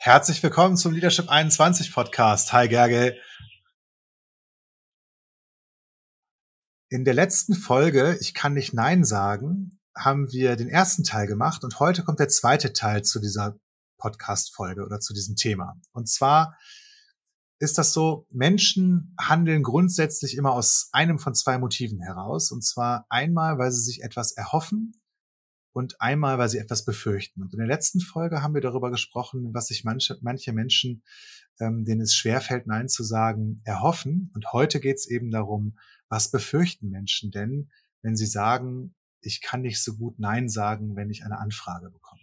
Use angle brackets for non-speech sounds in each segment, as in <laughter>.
Herzlich willkommen zum Leadership 21 Podcast. Hi Gerge. In der letzten Folge, ich kann nicht Nein sagen, haben wir den ersten Teil gemacht und heute kommt der zweite Teil zu dieser Podcast-Folge oder zu diesem Thema. Und zwar ist das so, Menschen handeln grundsätzlich immer aus einem von zwei Motiven heraus. Und zwar einmal, weil sie sich etwas erhoffen und einmal, weil sie etwas befürchten. Und in der letzten Folge haben wir darüber gesprochen, was sich manche, manche Menschen, ähm, denen es schwerfällt, Nein zu sagen, erhoffen. Und heute geht es eben darum, was befürchten Menschen denn, wenn sie sagen, ich kann nicht so gut Nein sagen, wenn ich eine Anfrage bekomme?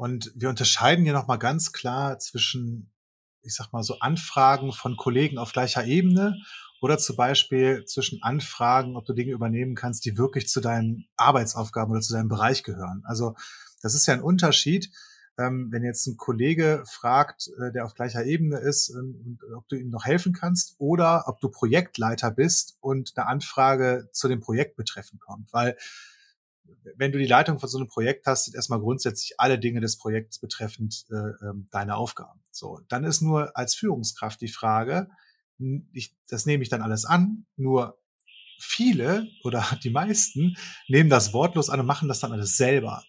Und wir unterscheiden hier nochmal ganz klar zwischen, ich sag mal so, Anfragen von Kollegen auf gleicher Ebene oder zum Beispiel zwischen Anfragen, ob du Dinge übernehmen kannst, die wirklich zu deinen Arbeitsaufgaben oder zu deinem Bereich gehören. Also das ist ja ein Unterschied. Ähm, wenn jetzt ein Kollege fragt, äh, der auf gleicher Ebene ist, ähm, ob du ihm noch helfen kannst oder ob du Projektleiter bist und eine Anfrage zu dem Projekt betreffen kommt. Weil wenn du die Leitung von so einem Projekt hast, sind erstmal grundsätzlich alle Dinge des Projekts betreffend äh, ähm, deine Aufgaben. So, dann ist nur als Führungskraft die Frage, ich, das nehme ich dann alles an, nur viele oder <laughs> die meisten nehmen das wortlos an und machen das dann alles selber.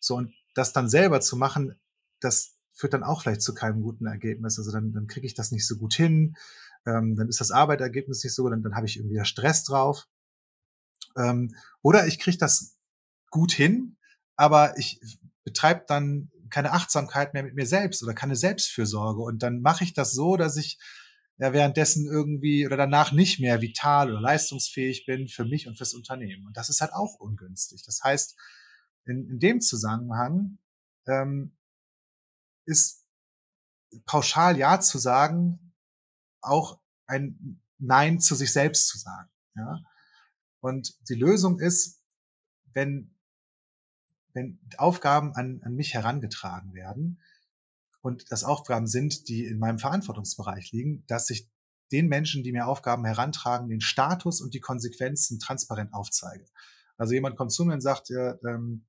So, und das dann selber zu machen, das führt dann auch vielleicht zu keinem guten Ergebnis. Also dann, dann kriege ich das nicht so gut hin, ähm, dann ist das Arbeitergebnis nicht so dann, dann habe ich irgendwie Stress drauf. Ähm, oder ich kriege das gut hin, aber ich betreibe dann keine Achtsamkeit mehr mit mir selbst oder keine Selbstfürsorge. Und dann mache ich das so, dass ich ja währenddessen irgendwie oder danach nicht mehr vital oder leistungsfähig bin für mich und fürs Unternehmen. Und das ist halt auch ungünstig. Das heißt, in, in dem Zusammenhang ähm, ist pauschal Ja zu sagen auch ein Nein zu sich selbst zu sagen. Ja? Und die Lösung ist, wenn, wenn Aufgaben an, an mich herangetragen werden, und das Aufgaben sind, die in meinem Verantwortungsbereich liegen, dass ich den Menschen, die mir Aufgaben herantragen, den Status und die Konsequenzen transparent aufzeige. Also jemand kommt zu mir und sagt, ähm,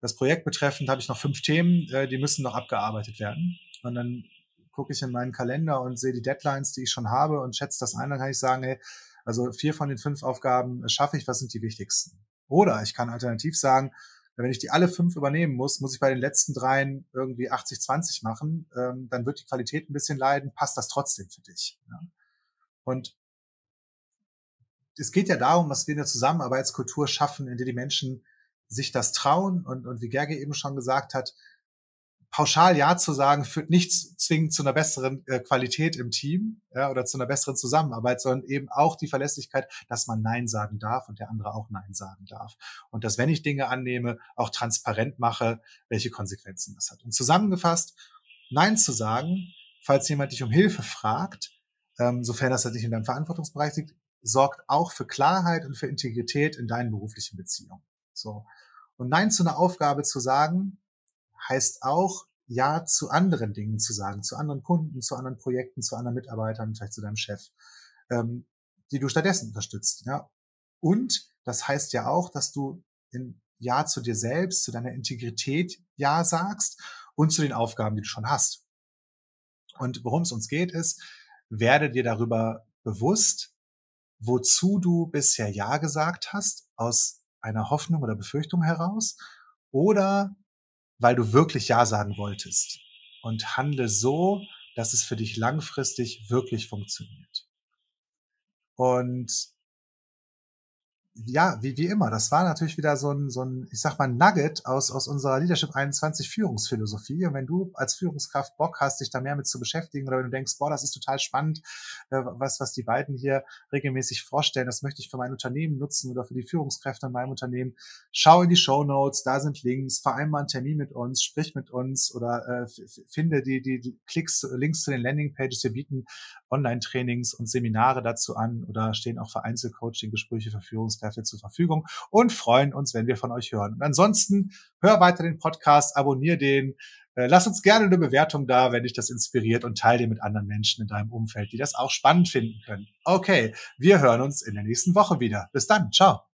das Projekt betreffend habe ich noch fünf Themen, äh, die müssen noch abgearbeitet werden. Und dann gucke ich in meinen Kalender und sehe die Deadlines, die ich schon habe und schätze das ein, dann kann ich sagen, hey, also vier von den fünf Aufgaben schaffe ich, was sind die wichtigsten? Oder ich kann alternativ sagen, wenn ich die alle fünf übernehmen muss, muss ich bei den letzten dreien irgendwie 80-20 machen, ähm, dann wird die Qualität ein bisschen leiden, passt das trotzdem für dich. Ja? Und es geht ja darum, dass wir eine Zusammenarbeitskultur schaffen, in der die Menschen sich das trauen und, und wie Gerge eben schon gesagt hat, pauschal Ja zu sagen, führt nicht zwingend zu einer besseren äh, Qualität im Team ja, oder zu einer besseren Zusammenarbeit, sondern eben auch die Verlässlichkeit, dass man Nein sagen darf und der andere auch Nein sagen darf. Und dass, wenn ich Dinge annehme, auch transparent mache, welche Konsequenzen das hat. Und zusammengefasst, Nein zu sagen, falls jemand dich um Hilfe fragt, ähm, sofern das halt nicht in deinem Verantwortungsbereich liegt, sorgt auch für Klarheit und für Integrität in deinen beruflichen Beziehungen. So. Und Nein zu einer Aufgabe zu sagen, heißt auch, Ja zu anderen Dingen zu sagen, zu anderen Kunden, zu anderen Projekten, zu anderen Mitarbeitern, vielleicht zu deinem Chef, ähm, die du stattdessen unterstützt. Ja? Und das heißt ja auch, dass du in Ja zu dir selbst, zu deiner Integrität Ja sagst und zu den Aufgaben, die du schon hast. Und worum es uns geht, ist, werde dir darüber bewusst, wozu du bisher Ja gesagt hast, aus einer Hoffnung oder Befürchtung heraus, oder weil du wirklich Ja sagen wolltest. Und handle so, dass es für dich langfristig wirklich funktioniert. Und ja, wie, wie immer, das war natürlich wieder so ein, so ein, ich sag mal, Nugget aus, aus unserer Leadership 21 Führungsphilosophie. Und wenn du als Führungskraft Bock hast, dich da mehr mit zu beschäftigen oder wenn du denkst, boah, das ist total spannend, äh, was, was die beiden hier regelmäßig vorstellen, das möchte ich für mein Unternehmen nutzen oder für die Führungskräfte in meinem Unternehmen, schau in die Show Notes, da sind Links, vereinbar einen Termin mit uns, sprich mit uns oder äh, finde die, die Klicks, Links zu den Landingpages. Wir bieten Online-Trainings und Seminare dazu an oder stehen auch für Einzelcoaching-Gespräche für Führungskräfte zur Verfügung und freuen uns, wenn wir von euch hören. Und ansonsten hör weiter den Podcast, abonnier den, äh, lass uns gerne eine Bewertung da, wenn dich das inspiriert und teile den mit anderen Menschen in deinem Umfeld, die das auch spannend finden können. Okay, wir hören uns in der nächsten Woche wieder. Bis dann, ciao.